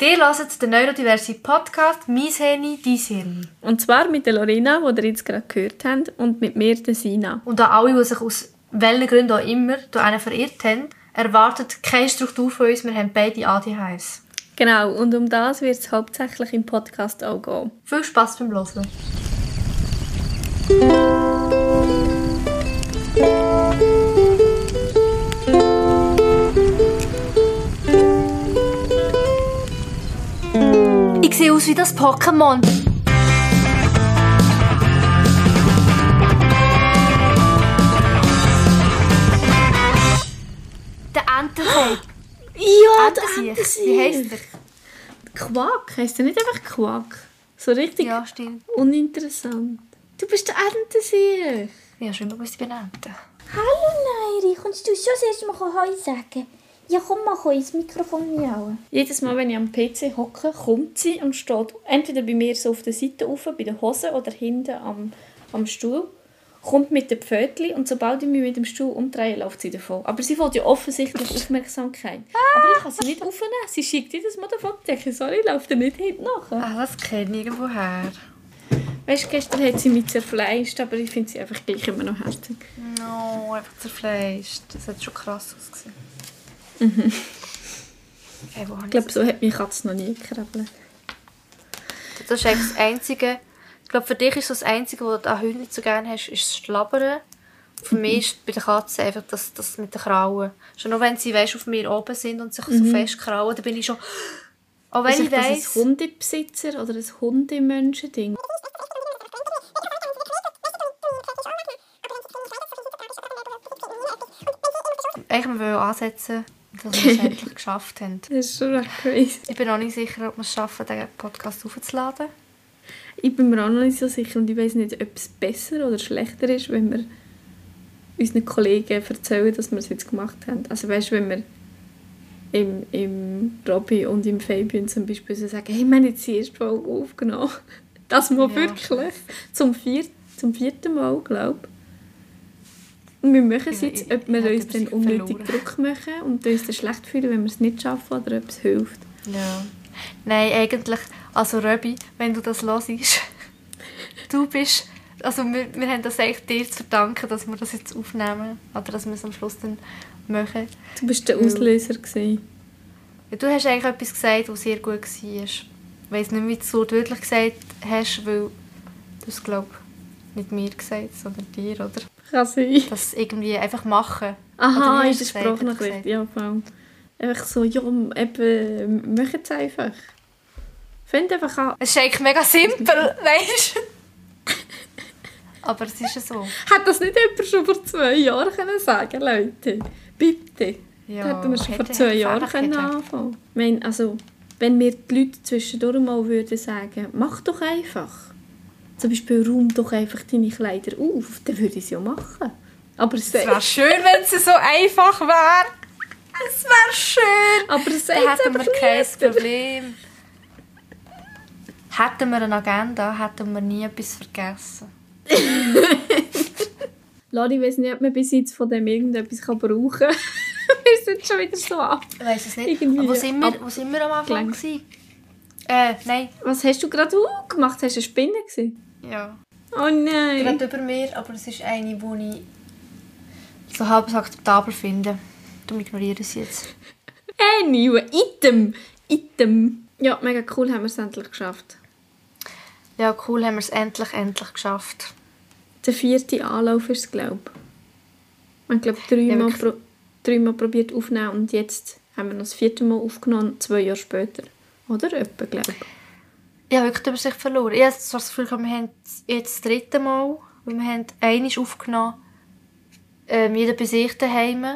Ihr hört den Neurodiverse Podcast «Mein Hirn, dein Hirn». Und zwar mit der Lorena, die ihr jetzt gerade gehört habt, und mit mir, der Sina. Und an alle, die sich aus welchen Gründen auch immer durch einen verirrt haben, erwartet keine Struktur von uns. Wir haben beide ADHS. Genau, und um das wird es hauptsächlich im Podcast auch gehen. Viel Spass beim Hören. Ich sehe aus wie das Pokémon. Der Entenfeld. Ja, Entensiech. Wie heisst der? Quack, heisst der nicht einfach Quack? So richtig Ja, stimmt. uninteressant. Du bist der Entensieg. Ja, schon immer gewusst, ich bin Ente. Hallo Nairi, kommst du schon das erste Mal Heu sagen? Ja, komm mal ins Mikrofon miauen. Jedes Mal, wenn ich am PC hocke, kommt sie und steht entweder bei mir so auf der Seite auf, bei den Hosen oder hinten am, am Stuhl, kommt mit den Pfötchen und sobald ich mich mit dem Stuhl umdrehe, läuft sie davon. Aber sie will ja offensichtlich Aufmerksamkeit. Aber ich kann sie nicht aufnehmen. Sie schickt jedes Mal davon und denke, sorry, ich laufe dir nicht hinten nachher. Ah, das kenne ich irgendwoher. Weißt du, gestern hat sie mich zerfleischt, aber ich finde sie einfach gleich immer noch herzig. No, einfach zerfleischt. Das hat schon krass ausgesehen. Mhm. Okay, Ich glaube, so hat mich Katze noch nie gekrabbelt. Das ist eigentlich das Einzige. Ich glaube, für dich ist das Einzige, was du an Hunden nicht so gerne hast, ist das Schlabbern. Für mich ist bei der Katze einfach das, das mit den Krauen. Schon nur wenn sie weißt, auf mir oben sind und sich so fest krauen, dann bin ich schon... Auch wenn Ist ich das weiss... ein Hundebesitzer oder ein Hundemenschen-Ding? Eigentlich wollen wir ansetzen, dass wir es endlich geschafft haben. Das ist schon crazy. Ich bin noch nicht sicher, ob wir es schaffen, den Podcast aufzuladen. Ich bin mir auch noch nicht so sicher und ich weiß nicht, ob es besser oder schlechter ist, wenn wir unseren Kollegen erzählen, dass wir es jetzt gemacht haben. Also weißt du, wenn wir im, im Robby und im Fabian zum Beispiel so sagen, hey, wir haben jetzt die erste Folge aufgenommen. Das mal Ja. wirklich. Zum, vier, zum vierten Mal, glaube ich. Und wir machen es jetzt, ob wir uns dann unnötig verloren. Druck machen und uns dann schlecht fühlen, wenn wir es nicht schaffen oder ob es hilft. Ja. Nein, eigentlich, also Röbi, wenn du das hörst, du bist, also wir, wir haben das eigentlich dir zu verdanken, dass wir das jetzt aufnehmen oder dass wir es am Schluss dann machen. Du bist der Auslöser. Gewesen. Ja, du hast eigentlich etwas gesagt, was sehr gut war. Ich weiss nicht, wie du es so wirklich gesagt hast, weil du es, glaube nicht mir gesagt, sondern dir, oder? Kann sein. Das irgendwie einfach machen. Aha, es gesagt? Sprachnachricht. Ja, voll. Einfach so, ja, eben, mach es einfach. Find einfach an. Es ist eigentlich mega simpel, weißt du? Aber es ist ja so. Hat das nicht jemand schon vor zwei Jahren können sagen Leute? Bitte. Ja, da hätten wir schon vor hätte- zwei hätte Jahren können anfangen ich meine, also, wenn mir die Leute zwischendurch mal würden sagen, mach doch einfach. Zum Beispiel, räum doch einfach deine Kleider auf, dann würde ich es ja machen. Aber Es wäre schön, wenn es so einfach wäre. Es wäre schön. aber Dann sagt hätten wir kein. Problem. Hätten wir eine Agenda, hätten wir nie etwas vergessen. Lari, ich weiß nicht, ob man bis jetzt von dem irgendetwas kann brauchen kann. wir sind schon wieder so ab. Ich weiss es nicht. Irgendwie Aber wo sind wir, wo sind wir am Anfang? Gewesen? Äh, nein. Was hast du gerade uh, gemacht? Hast du eine Spinne gesehen? Ja. Oh nein. Gerade über mir, aber es ist eine, die ich so halb akzeptabel finde. Du ignorierst es jetzt. Anyway, Item. Item. Ja, mega cool haben wir es endlich geschafft. Ja, cool, haben wir es endlich, endlich geschafft. Der vierte Anlauf ist es, glaube ich. Wir haben, glaube ich, dreimal, wirklich. pro, dreimal probiert aufzunehmen und jetzt haben wir noch das vierte Mal aufgenommen, zwei Jahre später. Oder etwa, glaube ich. Ich habe wirklich die Übersicht verloren. Ich habe das Gefühl, wir haben jetzt das dritte Mal, weil wir haben einmal aufgenommen, ähm, jeder bei sich daheim.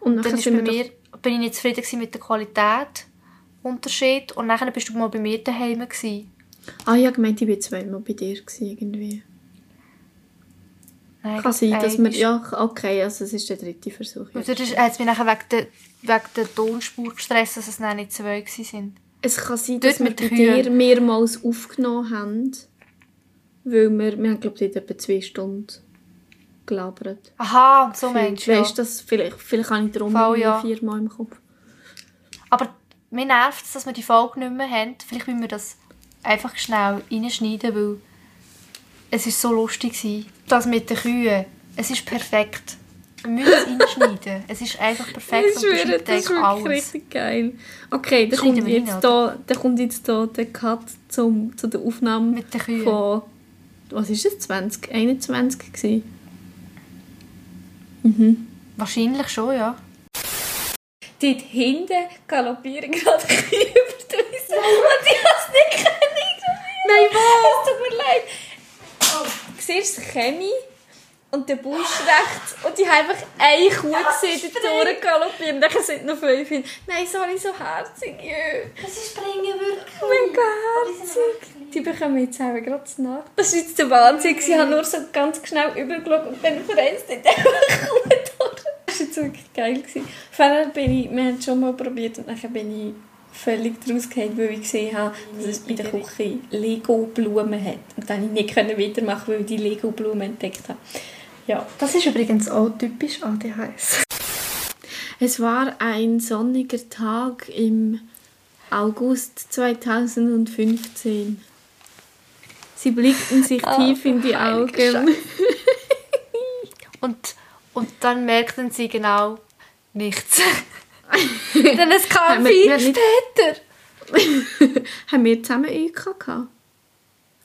Und Dann ist bei mir, bin ich nicht zufrieden mit der Qualität. Unterschied. Und nachher bist du mal bei mir daheim gewesen. Ah, ich habe gemeint, ich war zweimal bei dir gewesen, irgendwie. Nein, Kann sein, dass wir... Ja, okay, also es ist der dritte Versuch. Und hat es mich nachher wegen der, wegen der Tonspur gestresst, dass es dann nicht zwei sind. Es kann sein, dass wir mit bei dir mehrmals aufgenommen haben. Weil wir, wir haben, glaube ich, etwa zwei Stunden gelabert. Aha, so meinst du, ja. Weißt das vielleicht, vielleicht habe ich darum Voll, ja. viermal im Kopf. Aber mir nervt es, dass wir die Folge nicht mehr haben. Vielleicht müssen wir das einfach schnell reinschneiden, weil es ist so lustig war. Das mit den Kühen, es ist perfekt. Wir müssen es reinschneiden. Es ist einfach perfekt Das und das ist wirklich alles. richtig geil. Okay, dann kommt, rein, jetzt da, dann kommt jetzt da der Cut zum, zu der Aufnahme Mit von, was ist es, 2021 gewesen? Wahrscheinlich schon, ja. Dort hinten galoppieren gerade Kühe über die Wiese und ich habe es nicht können. Nein, was? Es tut mir leid. Oh, du siehst Chemie und der Busch rechts und die haben einfach eine Kuh gesehen, dort durchgaloppieren. Dann sind noch fünf hin. Nein, sorry, so herzig. Ja. Sie springen wirklich. Mega herzig. Die bekommen jetzt auch gerade zu Nacht. Das war jetzt der Wahnsinn. Ich habe nur so ganz schnell übergeschaut und dann einfach Kuh durch. Das war jetzt wirklich geil. Vorher bin ich, wir haben es schon mal probiert und dann bin ich völlig draus gefallen, weil ich gesehen habe, dass es bei der Küche Lego-Blumen hat. Und dann konnte ich nicht weitermachen, weil ich die Lego-Blumen entdeckt habe. Ja. Das ist übrigens auch typisch ADHS. Es war ein sonniger Tag im August 2015. Sie blickten sich Ah, tief in die Augen. Und, und dann merkten sie genau nichts. Denn es kam viel später. haben wir zusammen UK gehabt?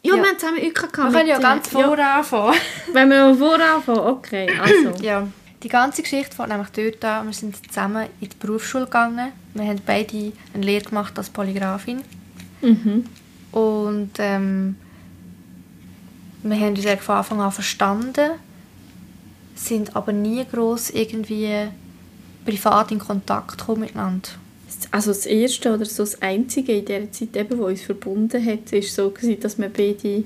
Ja, Ja. wir haben zusammen UK gehabt. Wir können ja ganz vor anfangen. Wenn wir mal vor anfangen, okay. Also. Ja. Die ganze Geschichte fängt nämlich dort an. Wir sind zusammen in die Berufsschule gegangen. Wir haben beide eine Lehre gemacht als Polygrafin. mhm. Und ähm, wir haben uns von Anfang an verstanden, sind aber nie groß irgendwie privat in Kontakt gekommen miteinander. Also das erste oder so das einzige in der Zeit, eben, was uns verbunden hat, ist so gewesen, dass wir beide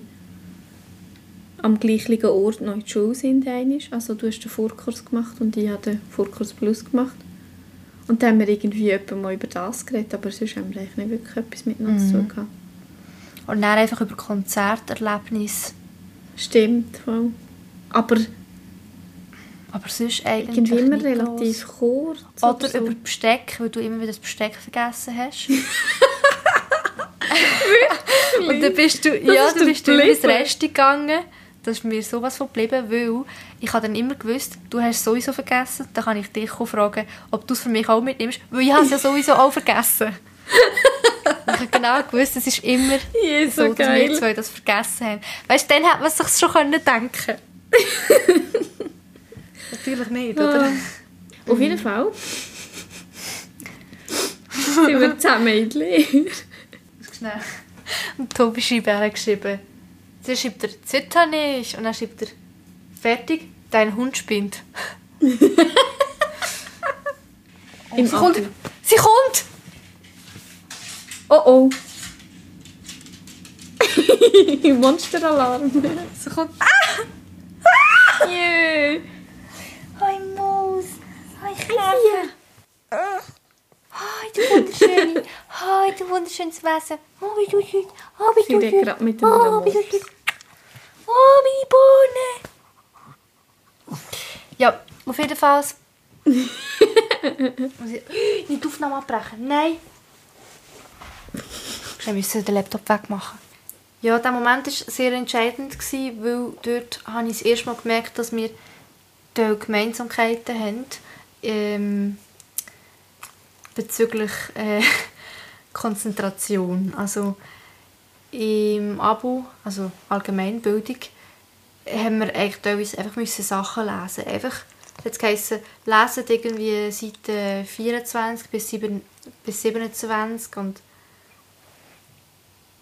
am gleichen Ort noch in die Schule sind. einmal. Also du hast den Vorkurs gemacht und ich habe den Vorkurs Plus gemacht. Und dann haben wir irgendwie mal über das geredet, aber sonst haben wir eigentlich nicht wirklich etwas miteinander zu tun gehabt. Und dann einfach über Konzerterlebnisse. Stimmt, voll. Aber Aber sonst eigentlich irgendwie immer nicht relativ kurz. gross. Oder so. über Besteck, weil du immer wieder das Besteck vergessen hast. Und dann bist du, ja, ist dann bist du ins. Rest gegangen. Das ist mir sowas von geblieben, weil ich habe dann immer gewusst, du hast es sowieso vergessen. Dann kann ich dich fragen, ob du es für mich auch mitnimmst, weil ich habe es ja sowieso auch vergessen. ich habe genau gewusst, es ist immer Ja, so so, dass wir zwei das vergessen haben. Weißt du, dann hätte man sich schon können denken Natürlich nicht, oder? Ah. Auf jeden Fall sind wir zusammen in die Lehre. Schnell. Und Tobi schreibt auch geschrieben. Zuerst schreibt er «Zitter nicht» und dann schreibt er «Fertig, dein Hund spinnt». Im sie kommt! Sie kommt! Oh oh. Monsteralarm. Sie kommt! Jö. Hoi Maus. Käfer. «Hi, du wunderschöne! Hi, du wunderschönes Wesen! Oh, wie du schön! Oh, wie du schön! gerade mit dem Oh, wie du Remote. schön! Oh, meine Bohne! Ja, auf jeden Fall... Muss ich- Nicht die Aufnahme abbrechen. Nein! Ich musste den Laptop wegmachen. Ja, der Moment war sehr entscheidend, weil dort habe ich das erste Mal gemerkt, dass wir da Gemeinsamkeiten haben. Ähm, bezüglich äh, Konzentration. Also im Abo, also Allgemeinbildung, haben wir eigentlich teilweise einfach müssen Sachen lesen. Einfach, jetzt geheißen, lesen irgendwie Seite 24 bis, 7, bis 27 und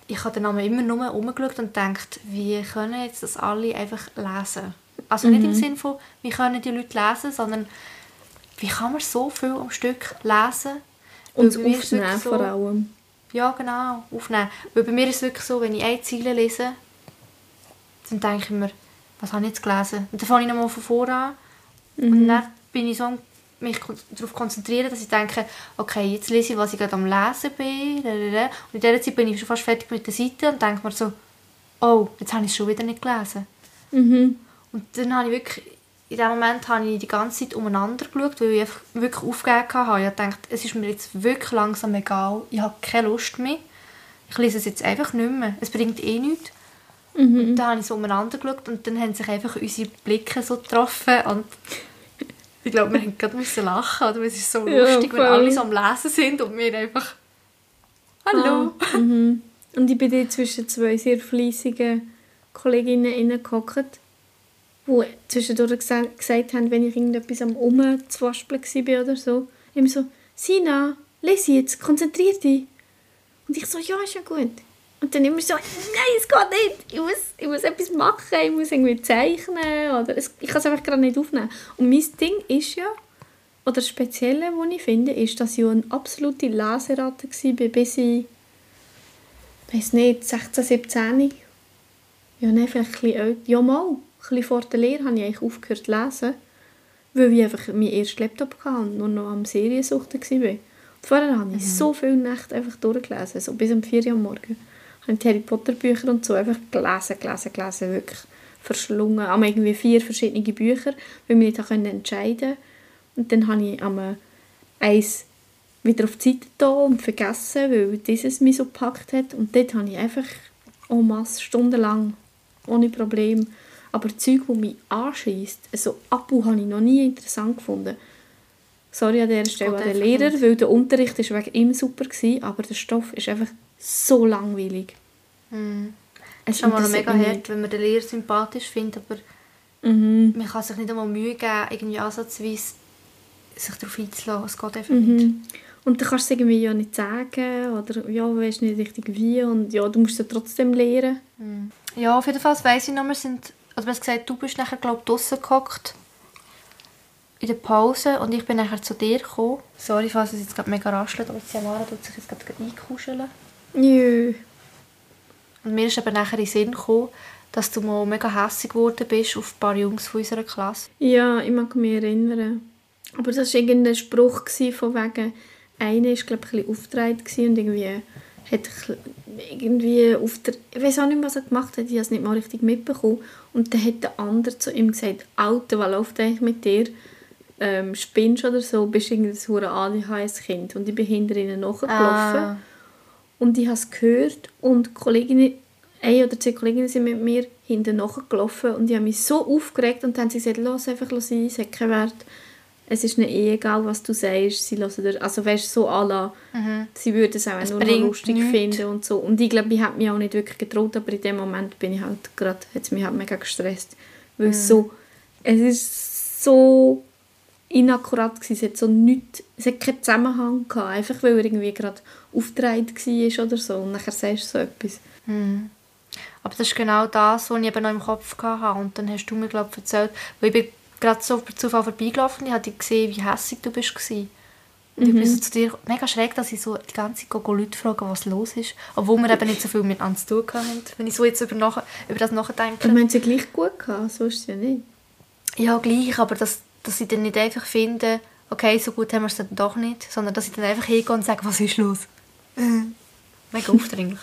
ich habe dann aber immer nur umgeschaut und gedacht, wie können jetzt das alle einfach lesen? Also nicht im Sinne von, wie können die Leute lesen, sondern wie kann man so viel am Stück lesen? Und es aufnehmen wirklich vor allem. Ja, genau, aufnehmen. Weil bei mir ist es wirklich so, wenn ich eine Zeile lese, dann denke ich mir, was habe ich jetzt gelesen? Und dann fange ich nochmal von vorne an. Und dann bin ich so mich darauf konzentrieren, dass ich denke, okay, jetzt lese ich, was ich gerade am Lesen bin. Und in dieser Zeit bin ich schon fast fertig mit der Seite und denke mir so, oh, jetzt habe ich es schon wieder nicht gelesen. Mhm. Und dann habe ich wirklich in dem Moment habe ich die ganze Zeit umeinander geschaut, weil ich einfach wirklich aufgegeben habe. Ich dachte, es ist mir jetzt wirklich langsam egal. Ich habe keine Lust mehr. Ich lese es jetzt einfach nicht mehr. Es bringt eh nichts. Und dann habe ich so umeinander geschaut und dann haben sich einfach unsere Blicke so getroffen und ich glaube, wir mussten gerade lachen, oder? Es ist so Ja, lustig, wenn voll. alle so am Lesen sind und wir einfach «Hallo!» Ah, mhm. Und ich bin dort zwischen zwei sehr fleissigen Kolleginnen hineingehockt, die zwischendurch gesa- gesagt haben, wenn ich irgendetwas am Umzwaspeln war oder so, immer so, «Sina, lese jetzt, konzentrier dich!» Und ich so, «Ja, ist ja gut.» Und dann immer so, «Nein, es geht nicht, ich muss, ich muss etwas machen, ich muss irgendwie zeichnen oder es, ich kann es einfach gerade nicht aufnehmen.» Und mein Ding ist ja, oder das Spezielle, was ich finde, ist, dass ich eine absolute Leseratte war, bis ich, weiß nicht, 16, 17. Ja, nein, vielleicht ein bisschen älter. Ja, mal. Bisschen vor der Lehre habe ich eigentlich aufgehört zu lesen, weil ich einfach meinen ersten Laptop hatte und nur noch am Seriensuchten war. Und vorher habe ich so viele Nächte einfach durchgelesen, so bis um 4 Uhr am Morgen. Habe ich die Harry Potter Bücher und so einfach gelesen, gelesen, gelesen, wirklich verschlungen. Aber irgendwie vier verschiedene Bücher, weil mich nicht entscheiden konnte. Und dann habe ich am eins wieder auf die Seite da und vergessen, weil dieses mich so gepackt hat. Und dort habe ich einfach en masse stundenlang, ohne Problem. Aber Zeug, das mich anschießt, also Abu habe ich noch nie interessant gefunden. Sorry an dieser Stelle an den Lehrer, nicht. weil der Unterricht ist wegen ihm super gewesen, aber der Stoff ist einfach so langweilig. Hm. Es ist schon mal mega hart, wenn man den Lehrer sympathisch findet, aber Mhm. man kann sich nicht einmal Mühe geben, irgendwie ansatzweise sich darauf einzulassen. Es geht einfach nicht. Mhm. Und dann kannst du es irgendwie ja nicht sagen oder ja, du weißt nicht richtig wie und ja, du musst es ja trotzdem lernen. Ja, auf jeden Fall weiss ich noch, wir sind, also man hat gesagt, du bist nachher, glaube ich, draussen gehockt in der Pause und ich bin nachher zu dir gekommen. Sorry, falls es jetzt gerade mega raschelt, aber Samara tut sich jetzt gerade einkuscheln. Jö. Und mir ist eben nachher in den Sinn gekommen, dass du mal mega hässlich geworden bist auf ein paar Jungs von unserer Klasse. Ja, ich mag mich erinnern. Aber das war irgendein Spruch von wegen, einer war glaube ich ein bisschen aufgedreht und irgendwie hat ein irgendwie auf der, ich weiß auch nicht mehr, was er gemacht hat, ich habe es nicht mal richtig mitbekommen. Und dann hat der andere zu ihm gesagt, Alter, was läuft eigentlich mit dir? Ähm, spinnst du oder so, bist du irgendein hure ADHS-Kind. Und ich bin hinter ihnen nachgelaufen. Ah. Und ich habe es gehört und Kolleginnen, eine oder zwei Kolleginnen sind mit mir hinten nachgelaufen und ich habe mich so aufgeregt und dann haben sie gesagt, lass einfach sein, es hat keinen Wert. Es ist ihnen eh egal, was du sagst. Sie hören dir, also weißt du, so à la, sie würden es auch Es nur lustig nichts. finden und so. Und ich glaube, ich habe mich auch nicht wirklich getraut, aber in dem Moment bin ich halt gerade, hat es mich halt mega gestresst. Weil es so, es ist so inakkurat gewesen. Es hat so nichts, es hat keinen Zusammenhang gehabt. Einfach weil er irgendwie gerade aufgedreht war oder so. Und nachher sagst du so etwas. Hm. Aber das ist genau das, was ich eben noch im Kopf hatte. Und dann hast du mir, glaube ich, erzählt, weil ich bin gerade so per Zufall vorbeigelaufen und ich habe gesehen, wie hässlich du bist. gewesen. Und ich bin so zu dir mega schräg, dass ich so die ganze Zeit Leute frage, was los ist. Obwohl wir eben nicht so viel miteinander zu tun hatten. Wenn ich so jetzt über, nach, über das nachdenke. Aber wir haben es ja gleich gut gehabt, so ist es ja nicht. Ja, gleich, aber dass, dass ich dann nicht einfach finde, okay, so gut haben wir es dann doch nicht, sondern dass ich dann einfach hingehe und sage, was ist los? Mega aufdringlich.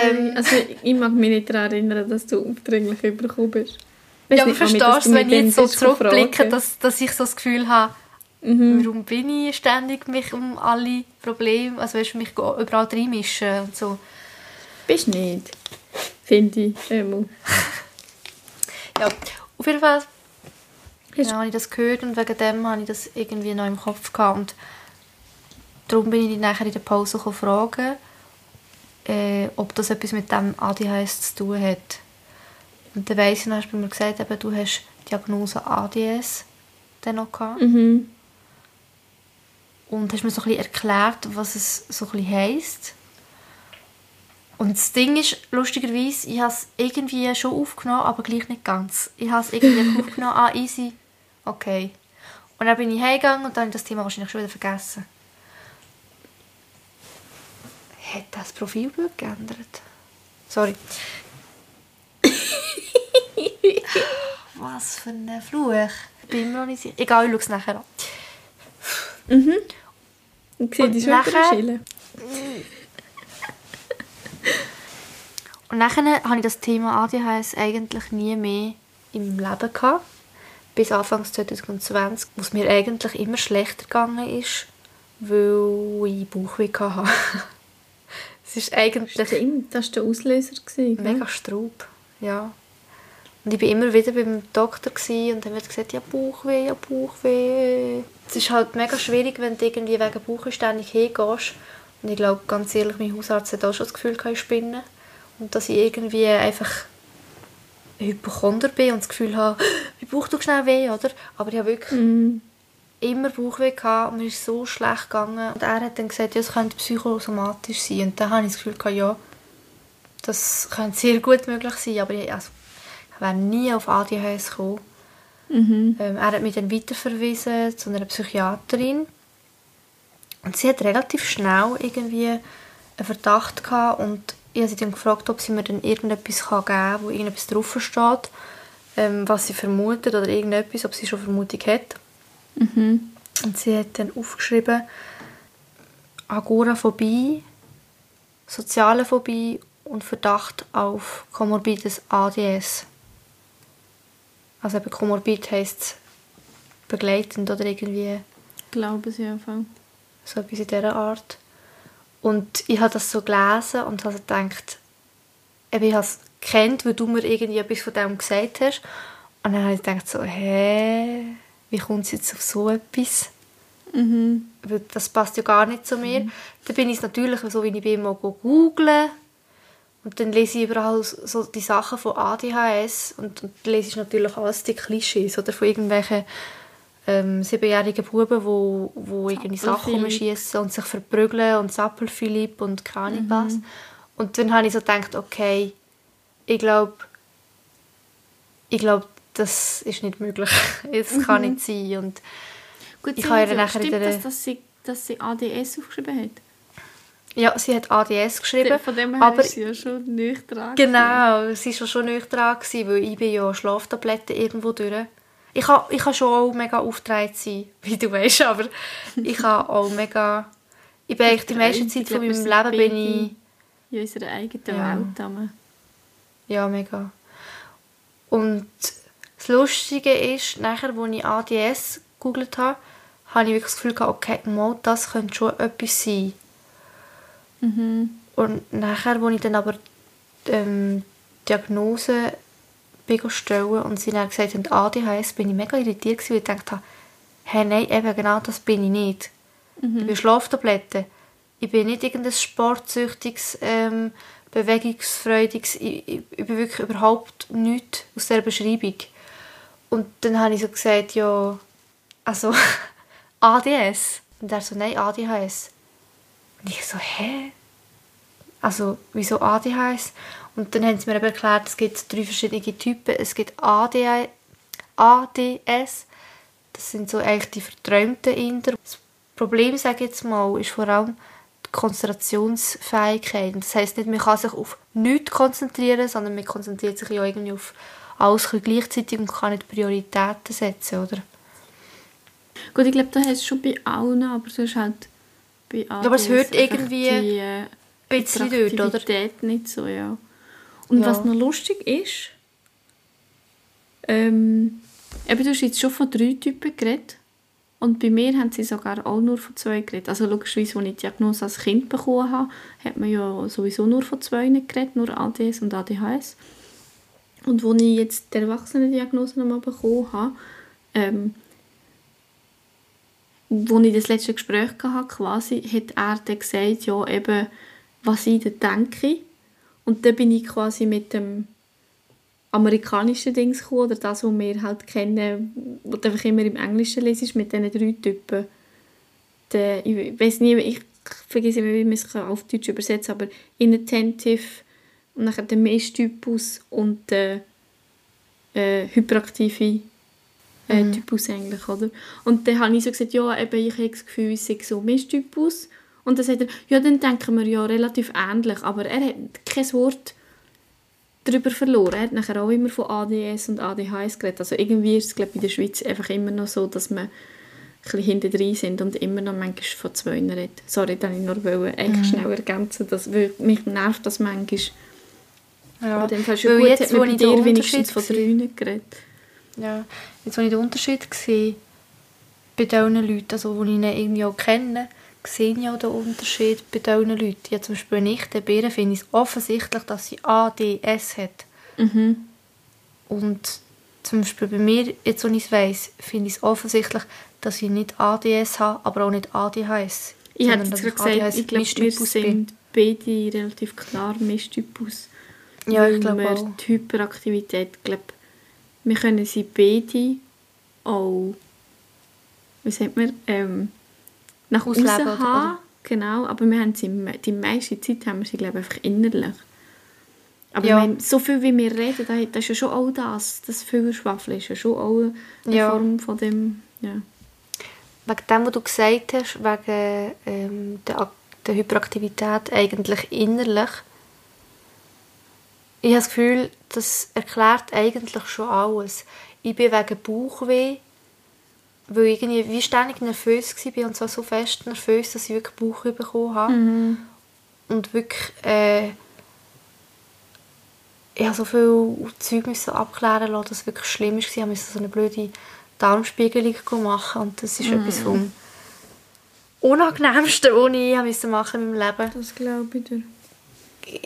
Ähm, also ich mag mich nicht daran erinnern, dass du aufdringlich übergekommen bist. Weiss ja, aber verstehst du, wenn ich jetzt so zurückblicke, dass, dass ich so das Gefühl habe, Mhm. warum bin ich ständig mich um alle Probleme, also weißt, du, mich überall reinmischen und so. Bist nicht. Finde ich. Ähm, Ja, auf jeden Fall ja, habe ich das gehört und wegen dem habe ich das irgendwie noch im Kopf gehabt. Und darum bin ich dich nachher in der Pause fragen, äh, ob das etwas mit dem ADHS zu tun hat. Und dann weiss ich noch, hast du mir gesagt, eben, du hast die Diagnose ADS dann noch gehabt. mhm. Und hast mir so ein bisschen erklärt, was es so ein bisschen heisst. Und das Ding ist, lustigerweise, ich habe es irgendwie schon aufgenommen, aber gleich nicht ganz. Ich habe es irgendwie aufgenommen, ah, easy, okay. Und dann bin ich heimgegangen und dann habe ich das Thema wahrscheinlich schon wieder vergessen. Hat das Profilbild geändert? Sorry. Was für ein Fluch. Ich bin immer noch nicht sicher. Egal, ich schaue es nachher an. Und sehe Und die nachher- Schulterschille. Und dann habe ich das Thema ADHS eigentlich nie mehr im Leben gehabt. bis Anfang 2020, wo es mir eigentlich immer schlechter gegangen ist, weil ich Bauchweh hatte. es ist eigentlich... Stimmt, das war der Auslöser. Gewesen, mega Straub, ja. Und ich war immer wieder beim Doktor und dann wird gesagt, ja Bauchweh, ja Bauchweh. Es ist halt mega schwierig, wenn du irgendwie wegen Bauchweh ständig hingehst. Und ich glaube, ganz ehrlich, mein Hausarzt hat auch schon das Gefühl, ich spinnen. Und dass ich irgendwie einfach Hypochonder bin und das Gefühl habe, mein Bauch tut schnell weh, oder? Aber ich habe wirklich Mhm. immer Bauchweh gehabt und mir ist so schlecht gegangen. Und er hat dann gesagt, ja, es könnte psychosomatisch sein. Und dann habe ich das Gefühl gehabt, ja, das könnte sehr gut möglich sein, aber ich, also, ich wäre nie auf ADHS gekommen. Mhm. Ähm, er hat mich dann weiterverwiesen zu einer Psychiaterin. Und sie hat relativ schnell irgendwie einen Verdacht gehabt und ich habe sie dann gefragt, ob sie mir dann irgendetwas kann geben kann, wo irgendetwas drauf steht, ähm, was sie vermutet oder irgendetwas, ob sie schon Vermutung hat. Mhm. Und sie hat dann aufgeschrieben, Agoraphobie, soziale Phobie und Verdacht auf komorbides ADS. Also eben komorbid heisst begleitend oder irgendwie Glaube sie einfach. so etwas in dieser Art. Und ich habe das so gelesen und habe gedacht, eben, ich habe es gekannt, weil du mir irgendwie etwas von dem gesagt hast. Und dann habe ich gedacht so, hä, wie kommt sie jetzt auf so etwas? Mhm. weil das passt ja gar nicht zu mir. Dann bin ich es natürlich, so wie ich bin, mal googeln und dann lese ich überall so die Sachen von ADHS und, und lese ich natürlich alles die Klischees oder von irgendwelchen ähm, siebenjährigen Buben, wo, wo irgendwie Sachen Zappel-Philipp. umschießen und sich verprügeln und Sappel-Philipp und keine was. Und dann habe ich so gedacht, okay, ich glaube, ich glaube, das ist nicht möglich. Es kann nicht sein. Und Gut, Ich habe ja- nachher stimmt der- das, dass sie, dass sie ADS aufgeschrieben hat? Ja, sie hat ADS geschrieben. Von dem her aber ist sie ja schon nicht dran. Genau, sie war schon gewesen, weil ich bin ja Schlaftabletten irgendwo durch. Ich kann, ich kann schon auch mega aufgetragen sein, wie du weißt, aber ich kann auch mega... Ich bin eigentlich die meiste Zeit von meinem Leben bin ich... In unserer eigenen Ja. Welt. Ja, mega. Und das Lustige ist, nachher, als ich ADS gegoogelt habe, habe ich wirklich das Gefühl gehabt, okay, mal, das könnte schon etwas sein. Mhm. Und nachher, als ich dann aber ähm, die Diagnose stellen und sie dann gesagt haben, ADHS, bin ich mega irritiert gewesen, weil ich dachte, hey, nein, eben genau das bin ich nicht. Ich bin Schlaftabletten. Ich bin nicht irgendein sportsüchtiges, ähm, bewegungsfreudiges, ich, ich, ich bin wirklich überhaupt nichts aus dieser Beschreibung. Und dann habe ich so gesagt, ja, also ADS. Und er so, nein, ADHS. Und ich so, hä? Also, wieso ADHS? Und dann haben sie mir erklärt, es gibt drei verschiedene Typen. Es gibt ADS, das sind so eigentlich die verträumten Inder. Das Problem, sage ich jetzt mal, ist vor allem die Konzentrationsfähigkeit. Das heisst nicht, man kann sich auf nichts konzentrieren, sondern man konzentriert sich ja irgendwie auf alles gleichzeitig und kann nicht Prioritäten setzen, oder? Gut, ich glaube, da hast du schon bei allen, aber du hast halt bei ADS aber es hört irgendwie die, äh, Ein bisschen dort, oder? Nicht so, ja. Und Ja. was noch lustig ist, ähm, eben, du hast jetzt schon von drei Typen geredet. Und bei mir haben sie sogar auch nur von zwei geredet. Also logischerweise, als ich die Diagnose als Kind bekommen habe, hat man ja sowieso nur von zwei geredet, nur ADS und ADHS. Und als ich jetzt die Erwachsenendiagnose nochmal bekommen habe, ähm, wo ich das letzte Gespräch hatte, quasi, hat er dann gesagt, ja, eben, was ich dann denke. Und dann bin ich quasi mit dem amerikanischen Dings gekommen, oder das, was wir halt kennen, was du einfach immer im Englischen lesest, mit diesen drei Typen. Der, ich weiß nicht, ich vergesse immer, wie man es auf Deutsch übersetzen kann, aber inattentive und nachher der Mischtypus und der äh, hyperaktive äh, Typus eigentlich, oder? Und dann habe ich so gesagt, ja, eben, ich habe das Gefühl, ich sei so Mischtypus. Und dann sagt er, ja, dann denken wir ja relativ ähnlich, aber er hat kein Wort darüber verloren. Er hat nachher auch immer von ADS und ADHS geredet. Also irgendwie ist es, glaube ich, in der Schweiz einfach immer noch so, dass wir ein bisschen hinten drin sind und immer noch manchmal von zwei redet. Sorry, dann ich nur wollte eigentlich schnell ergänzen, dass, weil mich nervt das manchmal. Ja. Aber du ja Weil gut, jetzt, hat man bei dir wenigstens von drei geredet. Ja, jetzt, als ich den Unterschied sehe, bei diesen Leuten, also die ich ihn irgendwie auch kenne, sehe ich auch den Unterschied bei diesen Leuten. Ja, zum Beispiel nicht, der Bären finde ich es offensichtlich, dass sie ADS hat. Mhm. Und zum Beispiel bei mir, jetzt wo ich es weiss, finde ich es offensichtlich, dass ich nicht ADS habe, aber auch nicht ADHS. Ich hätte jetzt gerade gesagt, ich glaube, wir sind beide relativ klar Mischtypus. Ja, ich glaube auch. Die Hyperaktivität, glaube wir können sie beide auch, wie sagt man, ähm, nach außen haben. Genau, aber wir haben sie, die meiste Zeit haben wir sie, glaube ich, einfach innerlich. Aber Ja. meine, so viel wie wir reden, da- das ist ja schon auch das, das viel Schwafel ist ja schon auch eine Ja. Form von dem, ja. Wegen dem, was du gesagt hast, wegen ähm, der, der Hyperaktivität eigentlich innerlich, ich habe das Gefühl, das erklärt eigentlich schon alles. Ich bin wegen Bauchweh, weil ich irgendwie wie ständig nervös war und zwar so fest nervös, dass ich wirklich Bauchweh bekommen habe. Und wirklich, äh, ich habe so viel Zeug müssen abklären lassen, dass es wirklich schlimm war. Ich musste so eine blöde Darmspiegelung machen und das ist etwas vom Unangenehmsten, was ich machen in meinem Leben. Das glaube ich dir.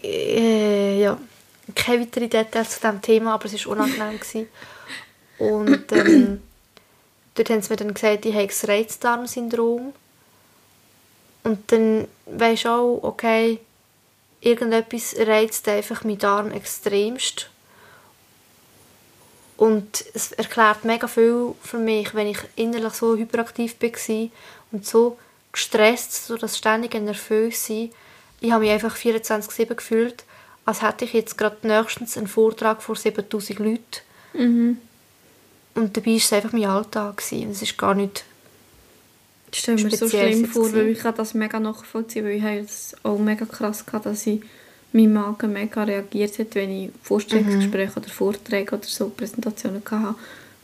Äh, ja, keine weiteren Details zu diesem Thema, aber es war unangenehm. Und ähm, dort haben sie mir dann gesagt, ich habe das Reizdarmsyndrom. Und dann weisst du auch, okay, irgendetwas reizt einfach meinen Darm extremst. Und es erklärt mega viel für mich, wenn ich innerlich so hyperaktiv war und so gestresst, so das ständige nervös sein. Ich habe mich einfach 24-7 gefühlt, als hätte ich jetzt gerade nächstens einen Vortrag vor 7000 Leuten. Mhm. Und dabei war es einfach mein Alltag. gewesen. Und Es ist gar nicht... Ich stelle mir so schlimm vor, weil ich das mega nachvollziehen, weil ich habe es auch mega krass gehabt, dass ich mein Magen mega reagiert hat, wenn ich Vorstellungsgespräche oder Vorträge oder so Präsentationen hatte.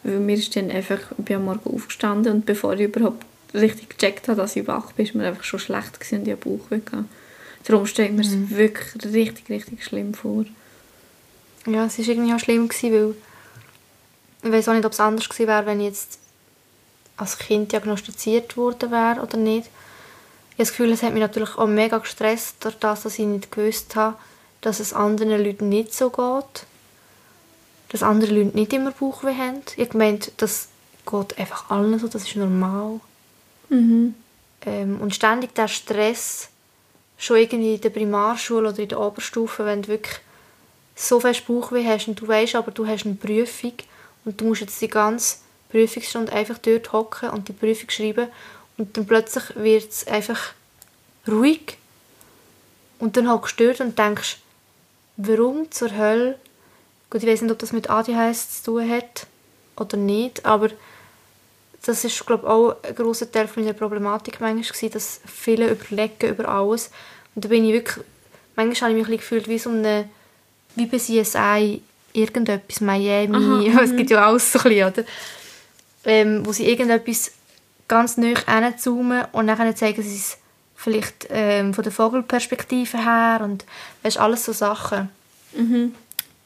Weil mir ist dann einfach, ich bin am Morgen aufgestanden und bevor ich überhaupt richtig gecheckt habe, dass ich wach bin, ist mir einfach schon schlecht gewesen und ich habe Bauchweh gehabt. Darum stelle ich mir es wirklich richtig, richtig schlimm vor. Ja, es war irgendwie auch schlimm, gewesen, weil ich weiß auch nicht, ob es anders gewesen wäre, wenn ich jetzt als Kind diagnostiziert worden wäre oder nicht. Ich habe das Gefühl, es hat mich natürlich auch mega gestresst, durch das, dass ich nicht gewusst habe, dass es anderen Leuten nicht so geht. Dass andere Leute nicht immer Bauchweh haben. Ich gemeint, das geht einfach allen so, das ist normal. Mhm. Ähm, und ständig der Stress, schon irgendwie in der Primarschule oder in der Oberstufe, wenn du wirklich so fest Bauchweh hast und du weißt aber, du hast eine Prüfung und du musst jetzt die ganze Prüfungsstunde einfach dort hocken und die Prüfung schreiben und dann plötzlich wird es einfach ruhig. Und dann halt gestört und denkst, warum zur Hölle, gut, ich weiß nicht, ob das mit ADHS zu tun hat oder nicht, aber das ist glaube auch ein großer Teil von meiner Problematik manchmal gewesen, dass viele überlegen über alles. Und da bin ich wirklich manchmal habe ich mich gefühlt wie so eine wie bei CSI irgendetwas Miami. Aha, es gibt ja alles so ein bisschen, oder? Ähm, wo sie irgendetwas ganz nah hinzoomen und dann zeigen sie es vielleicht ähm, von der Vogelperspektive her und weißt, alles so Sachen. Mhm.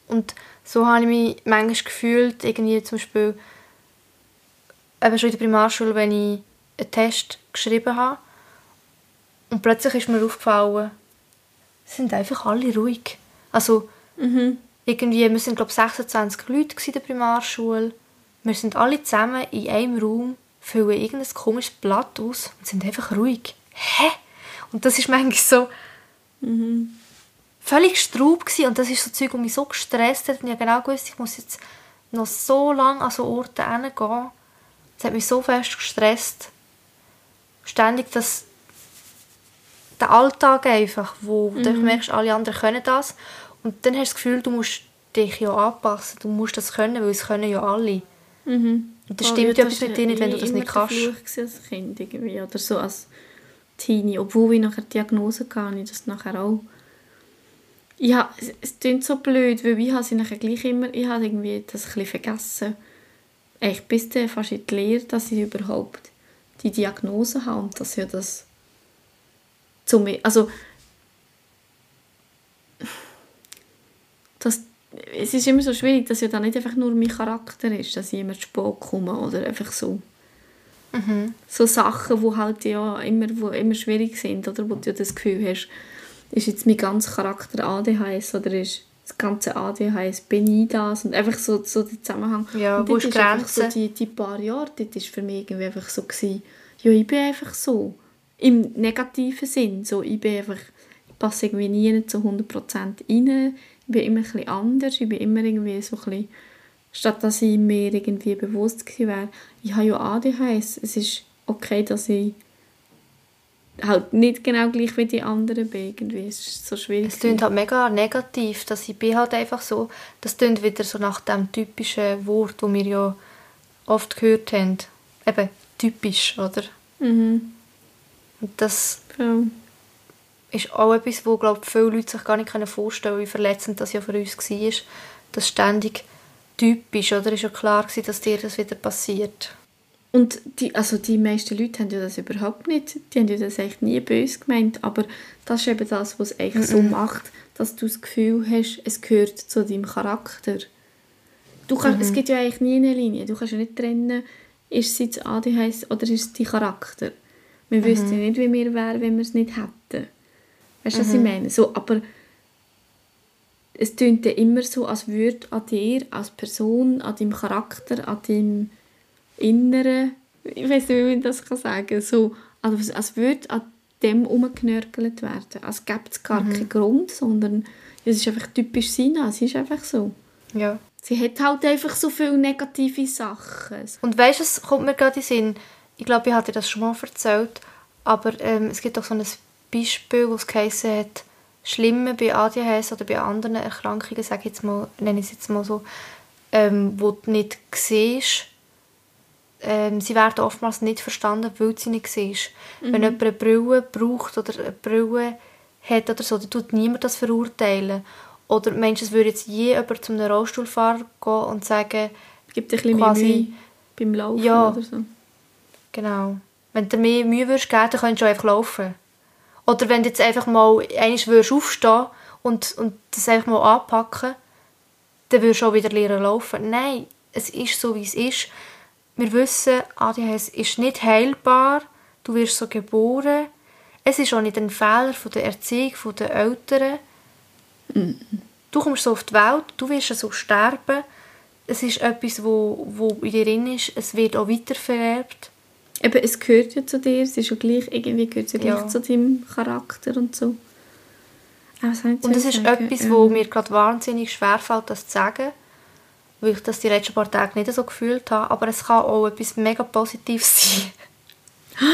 und so habe ich mich manchmal gefühlt, irgendwie zum Beispiel eben schon in der Primarschule, wenn ich einen Test geschrieben habe und plötzlich ist mir aufgefallen, es sind einfach alle ruhig. Also Mhm. irgendwie, wir sind glaube ich 26 Leute in der Primarschule. Wir sind alle zusammen in einem Raum, füllen irgendein komisches Blatt aus und sind einfach ruhig. Hä? Und das ist manchmal so völlig straub gewesen. und das ist so Zeug, das mich so gestresst hat und ich habe genau gewusst, ich muss jetzt noch so lange an so Orte hingehen. Das hat mich so fest gestresst. Ständig das der Alltag einfach, wo du merkst, alle anderen können das und dann hast du das Gefühl, du musst dich ja anpassen, du musst das können, weil es können ja alle. Mhm. Und das Oh, stimmt ja, etwas mit dir nicht, wenn du das nicht kannst. Fluch gewesen als Kind irgendwie, oder so als Teenie, obwohl ich nachher die Diagnose hatte, ich das nachher auch. Ja, es, es klingt so blöd, weil ich habe sie nachher gleich immer, ich habe irgendwie das ein bisschen vergessen. Ich bis dann fast in die Lehre, dass ich überhaupt die Diagnose habe und dass ja das zu mir, also dass es ist immer so schwierig, dass ja dann nicht einfach nur mein Charakter ist, dass ich immer zu spät komme oder einfach so. So Sachen, die halt ja immer, wo immer schwierig sind oder wo du das Gefühl hast, ist jetzt mein ganzer Charakter ADHS oder ist das ganze ADHS, bin ich das und einfach so, so der Zusammenhang. Ja, und wo ist einfach so Grenze? die, die paar Jahre, dort ist für mich irgendwie einfach so gewesen, ja, ich bin einfach so. Im negativen Sinn, so, ich bin einfach, ich passe irgendwie nie zu 100% rein, ich bin immer ein bisschen anders, ich bin immer irgendwie so ein bisschen, statt dass ich mir irgendwie bewusst gewesen wäre, ich habe ja ADHS, es ist okay, dass ich halt nicht genau gleich wie die anderen bin, irgendwie, es ist so schwierig. Es klingt halt mega negativ, dass ich bin halt einfach so, das klingt wieder so nach dem typischen Wort, das wir ja oft gehört haben. Eben, typisch, oder? Mhm, Und das voll. ist auch etwas, wo, glaube ich, viele Leute sich gar nicht vorstellen können, wie verletzend das ja für uns war. Das ständig typisch, oder? Ist ja klar dass dir das wieder passiert. Und die, also die meisten Leute haben ja das überhaupt nicht, die haben ja das echt nie böse gemeint, aber das ist eben das, was es eigentlich so macht, dass du das Gefühl hast, es gehört zu deinem Charakter. Du kannst, Es gibt ja eigentlich nie eine Linie, du kannst ja nicht trennen, ist es jetzt ADHS oder ist es dein Charakter. Wir wüssten ja nicht, wie wir wären, wenn wir es nicht hätten. Weißt du, was ich meine? So, aber es tönt ja immer so, als würde an dir als Person, an deinem Charakter, an deinem Inneren, ich weiß nicht, wie man das kann sagen so, als, als würde an dem umgenörgelt werden. Als gäbe es gar keinen Grund, sondern es ist einfach typisch Sina, es ist einfach so. Ja. Sie hat halt einfach so viele negative Sachen. Und weißt du, es kommt mir gerade in den Sinn, ich glaube, ich hatte das schon mal erzählt, aber ähm, es gibt auch so ein Beispiel, wo es geheißen hat, Schlimme bei ADHS oder bei anderen Erkrankungen, sage ich jetzt mal, nenne ich es jetzt mal so, ähm, wo du nicht siehst, ähm, sie werden oftmals nicht verstanden, weil sie nicht siehst. Wenn jemand eine Brille braucht oder eine Brille hat oder so, dann tut niemand das verurteilen. Oder meinst du, es würde jetzt je jemand zu einem Rollstuhlfahrer gehen und sagen, Gibt ein bisschen Quasi- mehr Mühe beim Laufen Ja. oder so. Genau. Wenn du mehr Mühe würdest geben, dann könntest du einfach laufen. Oder wenn du jetzt einfach mal einmal würdest aufstehen und, und das einfach mal anpacken, dann würdest du auch wieder lernen laufen. Nein, es ist so, wie es ist. Wir wissen, ADHS ist nicht heilbar. Du wirst so geboren. Es ist auch nicht ein Fehler von der Erziehung von den Eltern. Du kommst so auf die Welt, du wirst so sterben. Es ist etwas, wo, wo in dir drin ist. Es wird auch weitervererbt. Eben, es gehört ja zu dir, es ist ja gleich, irgendwie gehört es ja gleich Ja. zu deinem Charakter und so. Soll ich Und das jetzt ist sagen? etwas, Ähm, wo mir gerade wahnsinnig schwerfällt, das zu sagen, weil ich das die letzten paar Tage nicht so gefühlt habe. Aber es kann auch etwas mega Positives sein.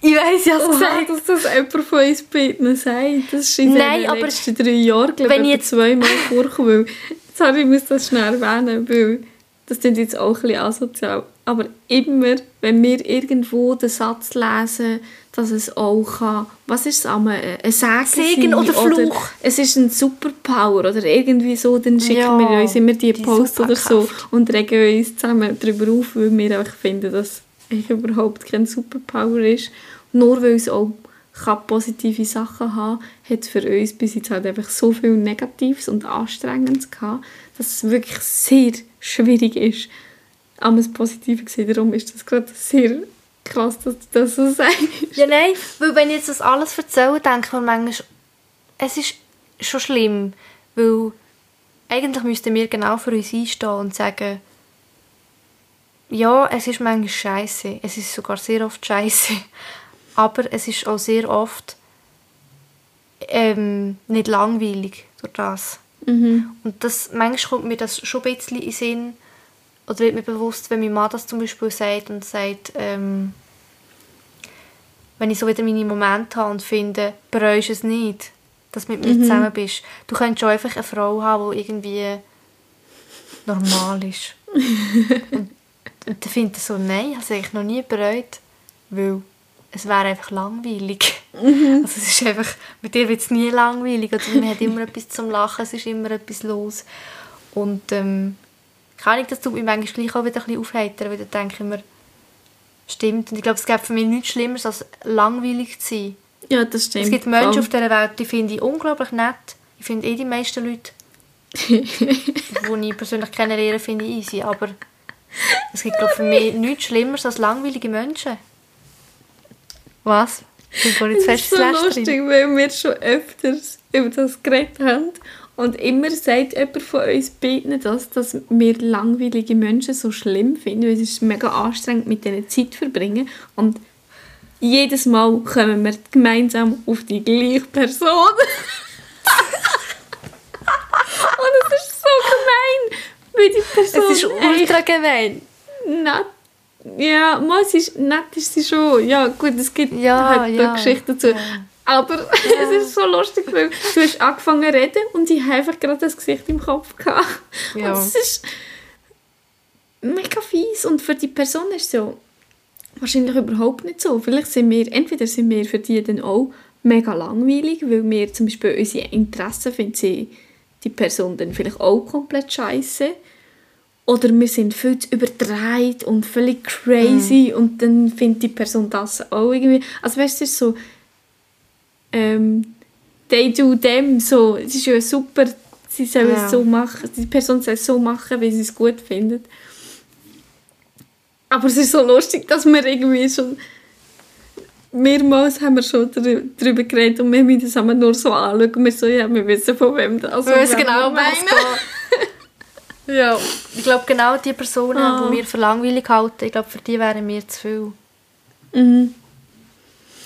ich weiß ja, Oh, dass das jemand von uns beiden sagt. Das ist in Nein, den letzten drei Jahren, glaube wenn ich, etwa zweimal vorgekommen. Sorry, ich muss das schnell erwähnen, weil das klingt jetzt auch ein bisschen asozial. Aber immer, wenn wir irgendwo den Satz lesen, dass es auch kann, was ist es ein Segen, Segen oder Fluch. es ist ein Superpower oder irgendwie so, dann schicken Ja, wir uns immer die, die Posts oder so und regen uns zusammen darüber auf, weil wir einfach finden, dass es überhaupt kein Superpower ist. Nur weil es auch kann positive Sachen haben hat es für uns bis jetzt halt einfach so viel Negatives und Anstrengendes gehabt, dass es wirklich sehr schwierig ist, das Positive zu sehen. Darum ist das gerade sehr krass, dass du das so sagst. Ja, nein, weil wenn ich jetzt das alles erzähle, denke ich mir manchmal, es ist schon schlimm, weil eigentlich müssten wir genau für uns einstehen und sagen, ja, es ist manchmal scheiße, es ist sogar sehr oft scheiße, aber es ist auch sehr oft ähm, nicht langweilig durch das. Mhm. Und das, manchmal kommt mir das schon ein bisschen in den Sinn, oder wird mir bewusst, wenn mein Mann das zum Beispiel sagt und sagt, ähm, wenn ich so wieder meine Momente habe und finde, bereust es nicht, dass du mit mir zusammen bist. Du könntest schon einfach eine Frau haben, die irgendwie normal ist. und, und dann finde ich so, nein, ich habe eigentlich noch nie bereut, weil es wäre einfach langweilig. Also es ist einfach, mit dir wird es nie langweilig. Oder man hat immer etwas zum Lachen, es ist immer etwas los. Und ähm, kann ich das tut mich manchmal gleich auch wieder ein bisschen aufheitern, weil dann denke ich mir, stimmt. Und ich glaube, es gibt für mich nichts Schlimmeres, als langweilig zu sein. Ja, das stimmt. Es gibt Menschen Voll. auf dieser Welt, die finde ich unglaublich nett. Ich finde eh die meisten Leute, die ich persönlich kennenlerne, finde ich easy. Aber es gibt, glaube für mich nichts Schlimmeres als langweilige Menschen. Was? Ich bin jetzt Das fest ist so lustig, weil wir schon öfters über das geredet haben. Und immer sagt jemand von uns beiden das, dass wir langweilige Menschen so schlimm finden, weil es ist mega anstrengend mit denen Zeit verbringen. Und jedes Mal kommen wir gemeinsam auf die gleiche Person. Und es ist so gemein, weil die Person Es ist ultra gemein. nett. Ja, mal, sie ist, nett ist sie schon. Ja, gut, es gibt Ja, halt ja. eine Geschichte dazu. Aber es ist so lustig, weil du hast angefangen zu reden und ich habe einfach gerade das Gesicht im Kopf gehabt. Ja. Und es ist mega fies. Und für die Person ist es so wahrscheinlich überhaupt nicht so. Vielleicht sind wir, entweder sind wir für die dann auch mega langweilig, weil wir zum Beispiel unsere Interessen finden sie die Person dann vielleicht auch komplett scheiße. Oder wir sind viel zu überdreht und völlig crazy und dann findet die Person das auch irgendwie. Also weißt du, es ist so, ähm, they do them, so, es ist ja super, sie sollen Ja. es so machen, die Person soll es so machen, wie sie es gut findet. Aber es ist so lustig, dass wir irgendwie schon mehrmals haben wir schon darüber geredet und wir müssen das immer nur so anschauen und wir so, ja, wir wissen von wem das Wir wissen wen genau, wir was. Ja. Ich glaube, genau die Personen, Ah. die wir für langweilig halten, ich glaube, für die wären wir zu viel. Mhm.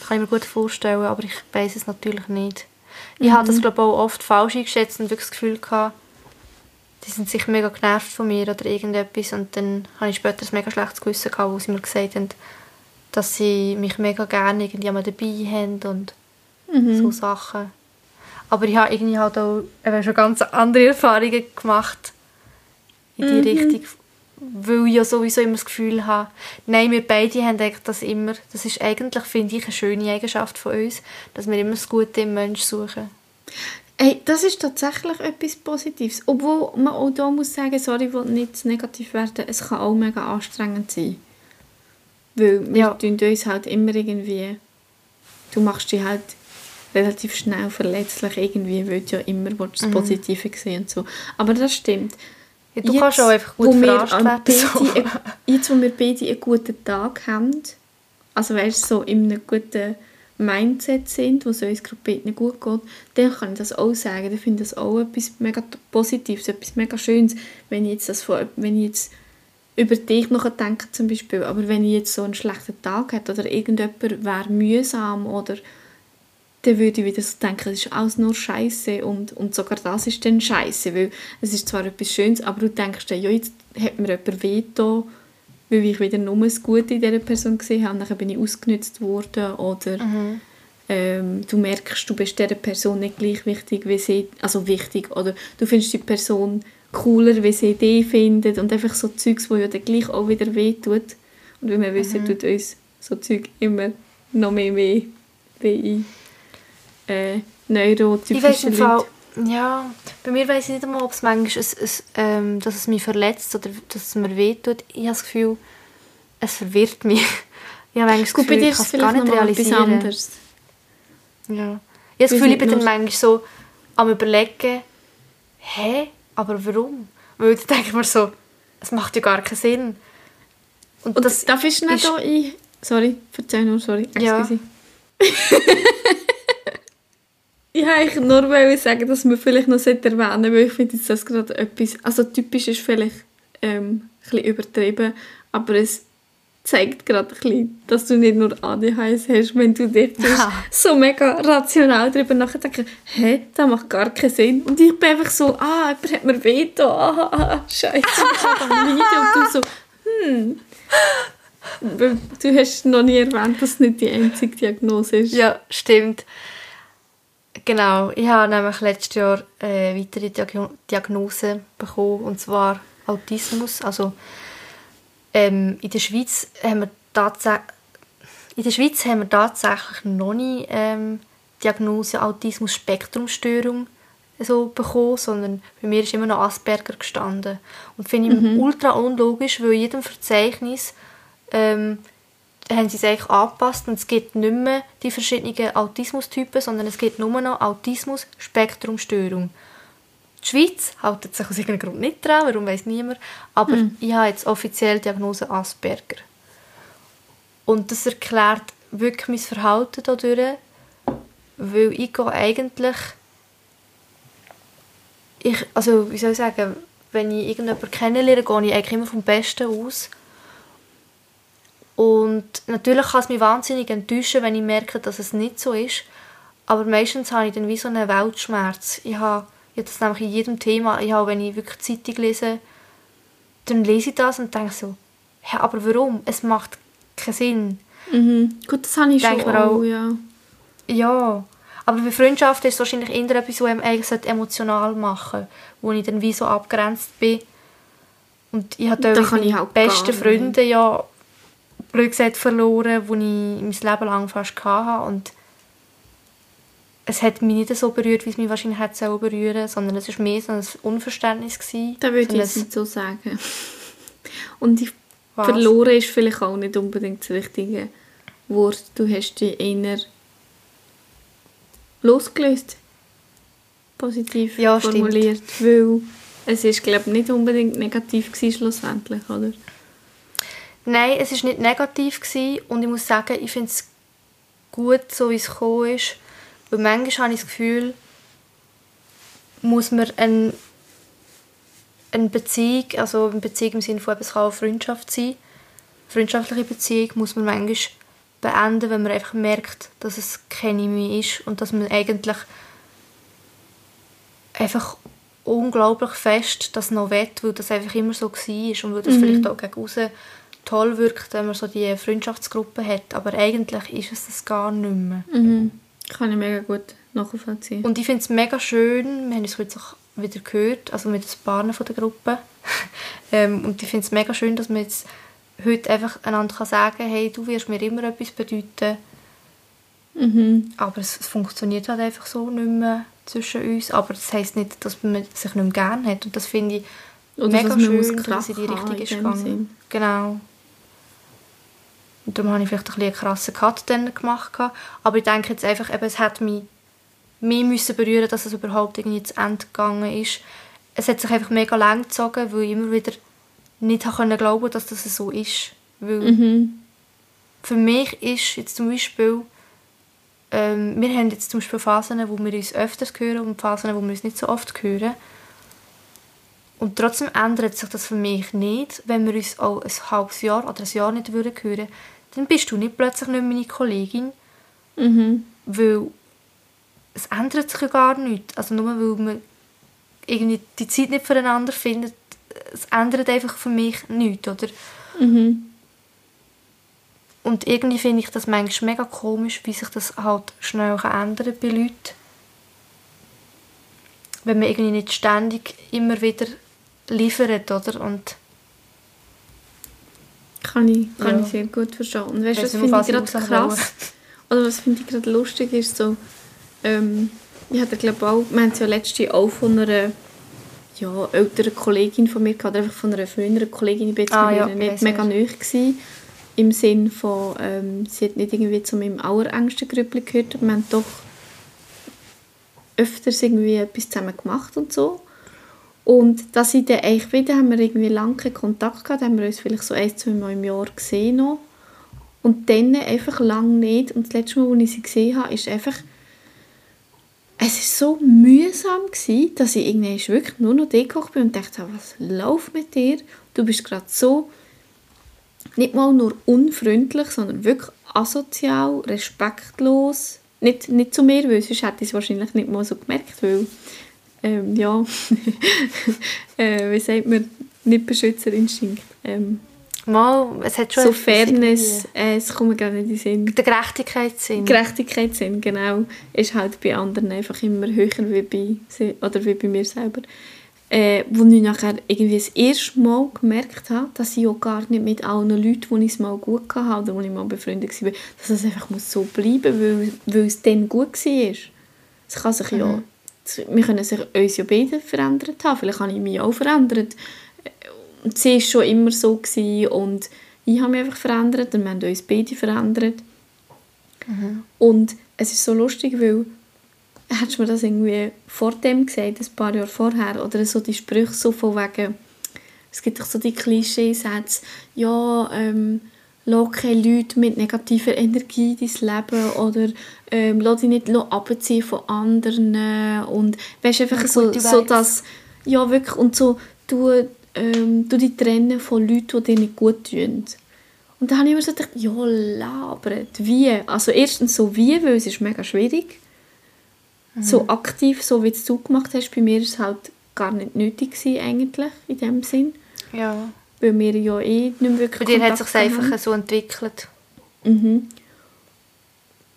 Kann ich mir gut vorstellen, aber ich weiß es natürlich nicht. Ich habe das, glaube ich, auch oft falsch eingeschätzt und wirklich das Gefühl gehabt, die sind sicher mega genervt von mir oder irgendetwas und dann habe ich später ein mega schlechtes Gewissen gehabt, wo sie mir gesagt haben, dass sie mich mega gerne irgendwie einmal dabei haben und so Sachen. Aber ich habe irgendwie halt auch eben schon ganz andere Erfahrungen gemacht in die Richtung, weil ich ja sowieso immer das Gefühl habe, nein, wir beide haben das immer, das ist eigentlich, finde ich, eine schöne Eigenschaft von uns, dass wir immer das Gute im Menschen suchen. Hey, das ist tatsächlich etwas Positives. Obwohl man auch da muss sagen, sorry, ich will nicht negativ werden, es kann auch mega anstrengend sein. Weil wir Ja. tun uns halt immer irgendwie, du machst dich halt relativ schnell verletzlich irgendwie, weil du ja immer das Positive sehen und so. Aber das stimmt. Ja, du kannst auch einfach gut verarscht werden, beide, so. ein- Jetzt, wo wir beide einen guten Tag haben, also weißt so in einem guten Mindset sind, wo es uns gerade beiden gut geht, dann kann ich das auch sagen. Ich finde das auch etwas mega Positives, etwas mega Schönes, wenn ich jetzt, das von, wenn ich jetzt über dich noch denke zum Beispiel, aber wenn ich jetzt so einen schlechten Tag hätte oder irgendjemand wäre mühsam oder dann würde ich wieder so denken, es ist alles nur Scheiße und, und sogar das ist dann Scheiße, weil es ist zwar etwas Schönes, aber du denkst dann, ja, jetzt hat mir jemand wehgetan, weil ich wieder nur das Gute in dieser Person gesehen habe, dann bin ich ausgenutzt worden oder ähm, du merkst, du bist dieser Person nicht gleich wichtig wie sie, also wichtig, oder du findest die Person cooler, wie sie dich findet und einfach so Zeugs, wo ja dann gleich auch wieder wehtut. Und wie wir wissen, tut uns so Zeug immer noch mehr weh, wie äh, Ich neurotypische im Leute. Ja, bei mir weiß ich nicht einmal, ob es manchmal, es, es, ähm, dass es mich verletzt oder dass es mir wehtut. Ich habe das Gefühl, es verwirrt mich. Ich habe manchmal das Gefühl, ich kann es gar nicht realisieren. anderes. Ja. Ich habe das Gefühl, ich bin dann manchmal so am überlegen, hä, aber warum? Weil dann denke ich mir so, es macht ja gar keinen Sinn. Und, Und das darf ich schnell ist- da ein... Sorry, verzeih nur, sorry. Ja. Ich wollte nur sagen, dass man vielleicht noch erwähnen sollte, weil ich finde jetzt das gerade etwas... Also typisch ist vielleicht ähm, ein übertrieben, aber es zeigt gerade ein bisschen, dass du nicht nur ADHS hast, wenn du Ja. so mega rational darüber nachdenkst, hä, das macht gar keinen Sinn. Und ich bin einfach so, ah, jemand hat mir wehgetan, ah, ah, ah, scheiße, ich habe am Leiden. Und du so, hm... Du hast noch nie erwähnt, dass es nicht die einzige Diagnose ist. Ja, stimmt. Genau, ich habe nämlich letztes Jahr äh, weitere Diagno Diagnose bekommen, und zwar Autismus. Also ähm, in der Schweiz haben wir tatsächlich in der Schweiz haben wir tatsächlich noch nie ähm, Diagnose Autismus-Spektrumstörung so bekommen, sondern bei mir ist immer noch Asperger gestanden. Und finde ich ultra unlogisch, weil in jedem Verzeichnis ähm, haben sie es eigentlich angepasst und es gibt nicht mehr die verschiedenen Autismustypen, sondern es gibt nur noch Autismus-Spektrumstörung. Die Schweiz hält sich aus irgendeinem Grund nicht dran, warum weiß niemand. Aber ich habe jetzt offiziell die Diagnose Asperger. Und das erklärt wirklich mein Verhalten dadurch, weil ich gehe eigentlich ich, also wie soll ich sagen, wenn ich irgendjemanden kennenlerne, gehe ich eigentlich immer vom Besten aus. Und natürlich kann es mich wahnsinnig enttäuschen, wenn ich merke, dass es nicht so ist. Aber meistens habe ich dann wie so einen Weltschmerz. Ich habe, ich habe das nämlich in jedem Thema. Ich habe, wenn ich wirklich Zeitung lese, dann lese ich das und denke so, ja, aber warum? Es macht keinen Sinn. Mhm. Gut, das habe ich Denke schon auch, auch. ja. Ja, aber bei Freundschaft ist es wahrscheinlich eher etwas, was eigentlich emotional machen sollte, wo ich dann wie so abgrenzt bin. Und ich habe Da meine besten. Freunde ja blöd gesagt verloren, die ich mein Leben lang fast hatte. Und es hat mich nicht so berührt, wie es mich wahrscheinlich hätte sollen berühren sondern es war mehr so ein Unverständnis. Gewesen, Da würde so ich jetzt nicht so sagen. Und Was? verloren ist vielleicht auch nicht unbedingt das richtige Wort. Du hast dich eher losgelöst. Positiv Ja, stimmt. formuliert. Weil es ist, glaube ich, nicht unbedingt negativ gewesen, schlussendlich, oder? Nein, es war nicht negativ gewesen und ich muss sagen, ich finde es gut, so wie es gekommen ist. Weil manchmal habe ich das Gefühl, muss man eine, eine Beziehung, also eine Beziehung im Sinne von, es kann auch Freundschaft sein, freundschaftliche Beziehung muss man manchmal beenden, wenn man einfach merkt, dass es keine mehr ist und dass man eigentlich einfach unglaublich fest das noch will, weil das einfach immer so war und weil das vielleicht auch gegen aussen toll wirkt, wenn man so die Freundschaftsgruppe hat, aber eigentlich ist es das gar nicht mehr. Mhm. Kann ich mega gut nachvollziehen. Und ich finde es mega schön, wir haben es heute auch wieder gehört, also mit ein paar von der Gruppe. ähm, und ich finde es mega schön, dass man jetzt heute einfach einander kann sagen kann, hey, du wirst mir immer etwas bedeuten, Mhm. aber es funktioniert halt einfach so nicht mehr zwischen uns. Aber das heisst nicht, dass man sich nicht mehr gerne hat. Und das finde ich Oder mega schön, dass es in die Richtung ist gegangen. Genau. Und darum habe ich vielleicht ein bisschen einen krassen Cut dann gemacht. Aber ich denke jetzt einfach, eben, es hat mich mehr müssen berühren, dass es überhaupt irgendwie zu Ende gegangen ist. Es hat sich einfach mega lang gezogen, weil ich immer wieder nicht glauben dass das so ist. Weil Mhm. für mich ist jetzt zum Beispiel, ähm, wir haben jetzt zum Beispiel Phasen, wo wir uns öfters hören und Phasen, wo wir uns nicht so oft hören. Und trotzdem ändert sich das für mich nicht, wenn wir uns auch ein halbes Jahr oder ein Jahr nicht würden hören dann bist du nicht plötzlich nicht meine Kollegin, Mhm. weil es ändert sich ja gar nichts. Also nur weil man irgendwie die Zeit nicht füreinander findet, es ändert einfach für mich nichts, oder? Mhm. Und irgendwie finde ich das manchmal mega komisch, wie sich das halt schnell kann ändern bei Leuten. Wenn man irgendwie nicht ständig immer wieder liefert, oder? Und Kann ich, kann Ja. ich sehr gut verstehen. Und weißt du, was finde ich gerade krass? Oder was finde ich gerade lustig ist, so, ähm, ich hatte glaube auch, wir haben es ja letztens auch von einer ja, älteren Kollegin von mir gehabt, oder einfach von einer früheren Kollegin, ich bin jetzt Ah, ja, nicht weiss, mega nahe gewesen, im Sinn von, ähm, sie hat nicht irgendwie zu meinem allerengsten Grüppli gehört, aber wir haben doch öfters irgendwie etwas zusammen gemacht und so. Und dass ich dann eigentlich wieder, haben wir irgendwie lange Kontakt gehabt, haben wir uns vielleicht so ein, zwei Mal im Jahr gesehen noch. Und dann einfach lange nicht. Und das letzte Mal, als ich sie gesehen habe, ist einfach, es war so mühsam, gewesen, dass ich irgendwie wirklich nur noch gekocht bin und dachte, was läuft mit dir? Du bist gerade so, nicht mal nur unfreundlich, sondern wirklich asozial, respektlos. Nicht, nicht zu mir, weil sonst hätte ich es wahrscheinlich nicht mal so gemerkt, weil, ähm, ja, äh, wie sagt man, nicht Beschützerinstinkt. Ähm, mal, es hat schon so Fairness, äh, es kommt gerade nicht in den Sinn. Der Gerechtigkeitssinn. Gerechtigkeitssinn, genau, ist halt bei anderen einfach immer höher wie bei, sie- oder wie bei mir selber. Äh, wo ich nachher irgendwie das erste Mal gemerkt habe, dass ich auch gar nicht mit allen Leuten, die ich es mal gut hatte oder wo ich mal befreundet war, dass es einfach muss so bleiben muss, weil, weil es dann gut war. Es kann sich ja, wir können sich uns ja beide verändert haben. Vielleicht habe ich mich auch verändert. Und sie war schon immer so gewesen und ich habe mich einfach verändert und wir haben uns beide verändert. Und es ist so lustig, weil hättest du mir das irgendwie vor dem gesagt, ein paar Jahre vorher, oder so die Sprüche so von wegen, es gibt doch so die Klischeesätze, ja, ähm, keine Leute mit negativer Energie in dein Leben oder ähm, lass dich nicht abziehen von anderen und weißt einfach so, so dass, ja wirklich, und so, du, ähm, du dich trennen von Leuten, die dir nicht gut tun. Und dann habe ich immer so gedacht, ja, labert, wie? Also erstens so wie, weil es ist mega schwierig. So aktiv, so wie es du gemacht hast, bei mir ist es halt gar nicht nötig gewesen, eigentlich, in dem Sinn. Ja. Weil wir ja eh nicht mehr wirklich Bei dir hat es Kontakt sich einfach so entwickelt. Mhm.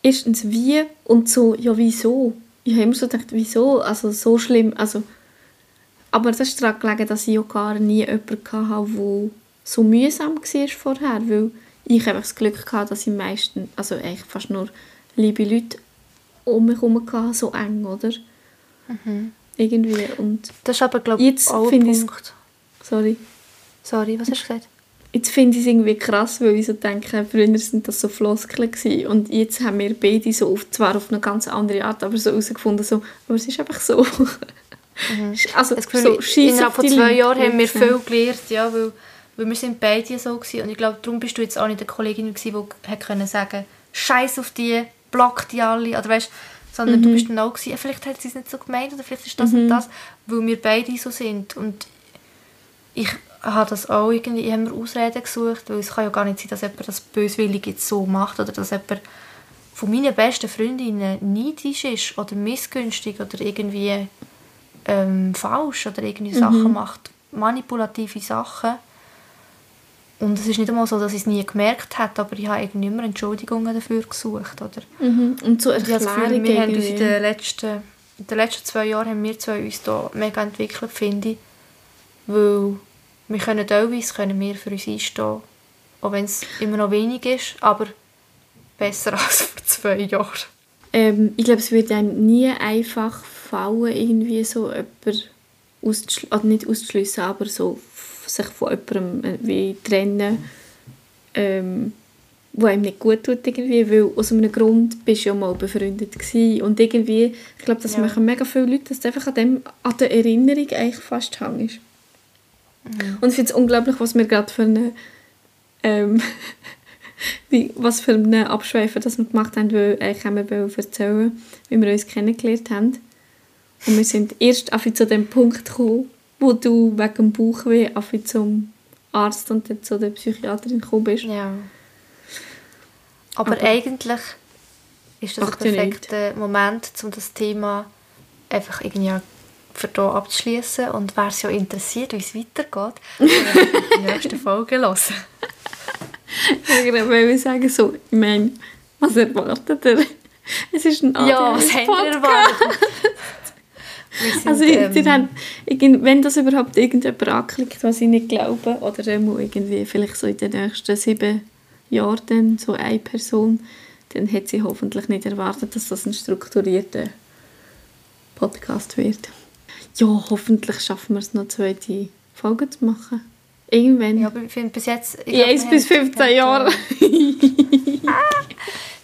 Erstens wie und so, ja wieso? Ich habe immer so gedacht, wieso? Also so schlimm, also... Aber das ist daran gelegen, dass ich auch gar nie jemanden hatte, der so mühsam war vorher, weil ich einfach das Glück hatte, dass ich meistens, also eigentlich fast nur liebe Leute um mich herum hatte, so eng, oder? Irgendwie und... Das ist aber, glaube ich, Jetzt auch ein. Sorry. Sorry, was hast du gesagt? Jetzt finde ich es irgendwie krass, weil ich so denke, früher sind das so Floskeln gewesen. und jetzt haben wir beide so auf, zwar auf eine ganz andere Art, aber so herausgefunden, so, aber es ist einfach so. Also Das Gefühl, so, innerhalb von zwei Jahren haben wir viel gelernt, ja, weil, weil wir sind beide so gewesen. und ich glaube, darum bist du jetzt auch nicht eine Kollegin gewesen, die hat können sagen, Scheiß auf die, block die alle, oder weißt, sondern Mhm. du bist dann auch gewesen, vielleicht hat sie es nicht so gemeint oder vielleicht ist das und das, weil wir beide so sind und ich habe das auch irgendwie, ich habe mir Ausreden gesucht, weil es kann ja gar nicht sein, dass jemand das böswillig jetzt so macht oder dass jemand von meinen besten Freundinnen neidisch ist oder missgünstig oder irgendwie ähm, falsch oder irgendwie Sachen macht, manipulative Sachen. Und es ist nicht einmal so, dass ich es nie gemerkt habe, aber ich habe irgendwie immer Entschuldigungen dafür gesucht. Oder? Mhm. Und so Erklärungen Gefühl, wir haben uns in den letzten, in den letzten zwei Jahren haben wir zwei uns da mega entwickelt, finde ich. Weil wir können teilweise können wir für uns einstehen, auch wenn es immer noch wenig ist, aber besser als vor zwei Jahren. Ähm, ich glaube, es wird einem nie einfach fallen, irgendwie so jemanden auszuschließen, also nicht auszuschliessen, aber so sich von jemandem äh, wie trennen, ähm, wo einem nicht gut tut irgendwie, weil aus einem Grund bist du ja mal befreundet gewesen. und irgendwie, ich glaube, das Ja. machen mega viele Leute, dass du einfach an, dem, an der Erinnerung eigentlich fast hängst. Und ich finde es unglaublich, was wir gerade für eine ähm, wie, was für eine Abschweife das wir gemacht haben, weil eigentlich haben wir wollen erzählen, wie wir uns kennengelernt haben. Und wir sind erst zu dem Punkt gekommen, wo du wegen dem Bauchweh zum Arzt und dann zu der Psychiaterin gekommen bist. Ja. Aber, Aber- eigentlich ist das ja perfekter Moment, um das Thema einfach irgendwie für hier abzuschließen. Und wer es ja interessiert, wie es weitergeht, kann die nächste Folge hören. Ich wollte sagen, so, ich meine, was erwartet ihr? Es ist ein Ja, was ADHS habt ihr erwartet? Sind, Also, ähm, haben, wenn das überhaupt irgendjemand anklickt, was ich nicht glaube, oder einmal irgendwie vielleicht so in den nächsten sieben Jahren dann so eine Person, dann hat sie hoffentlich nicht erwartet, dass das ein strukturierter Podcast wird. Ja, hoffentlich schaffen wir es noch zweite Folgen zu machen. Irgendwann. ja, aber ich finde bis jetzt... ich glaub, 1 wir bis haben- 15 Jahren.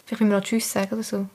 Vielleicht müssen wir noch Tschüss sagen oder so.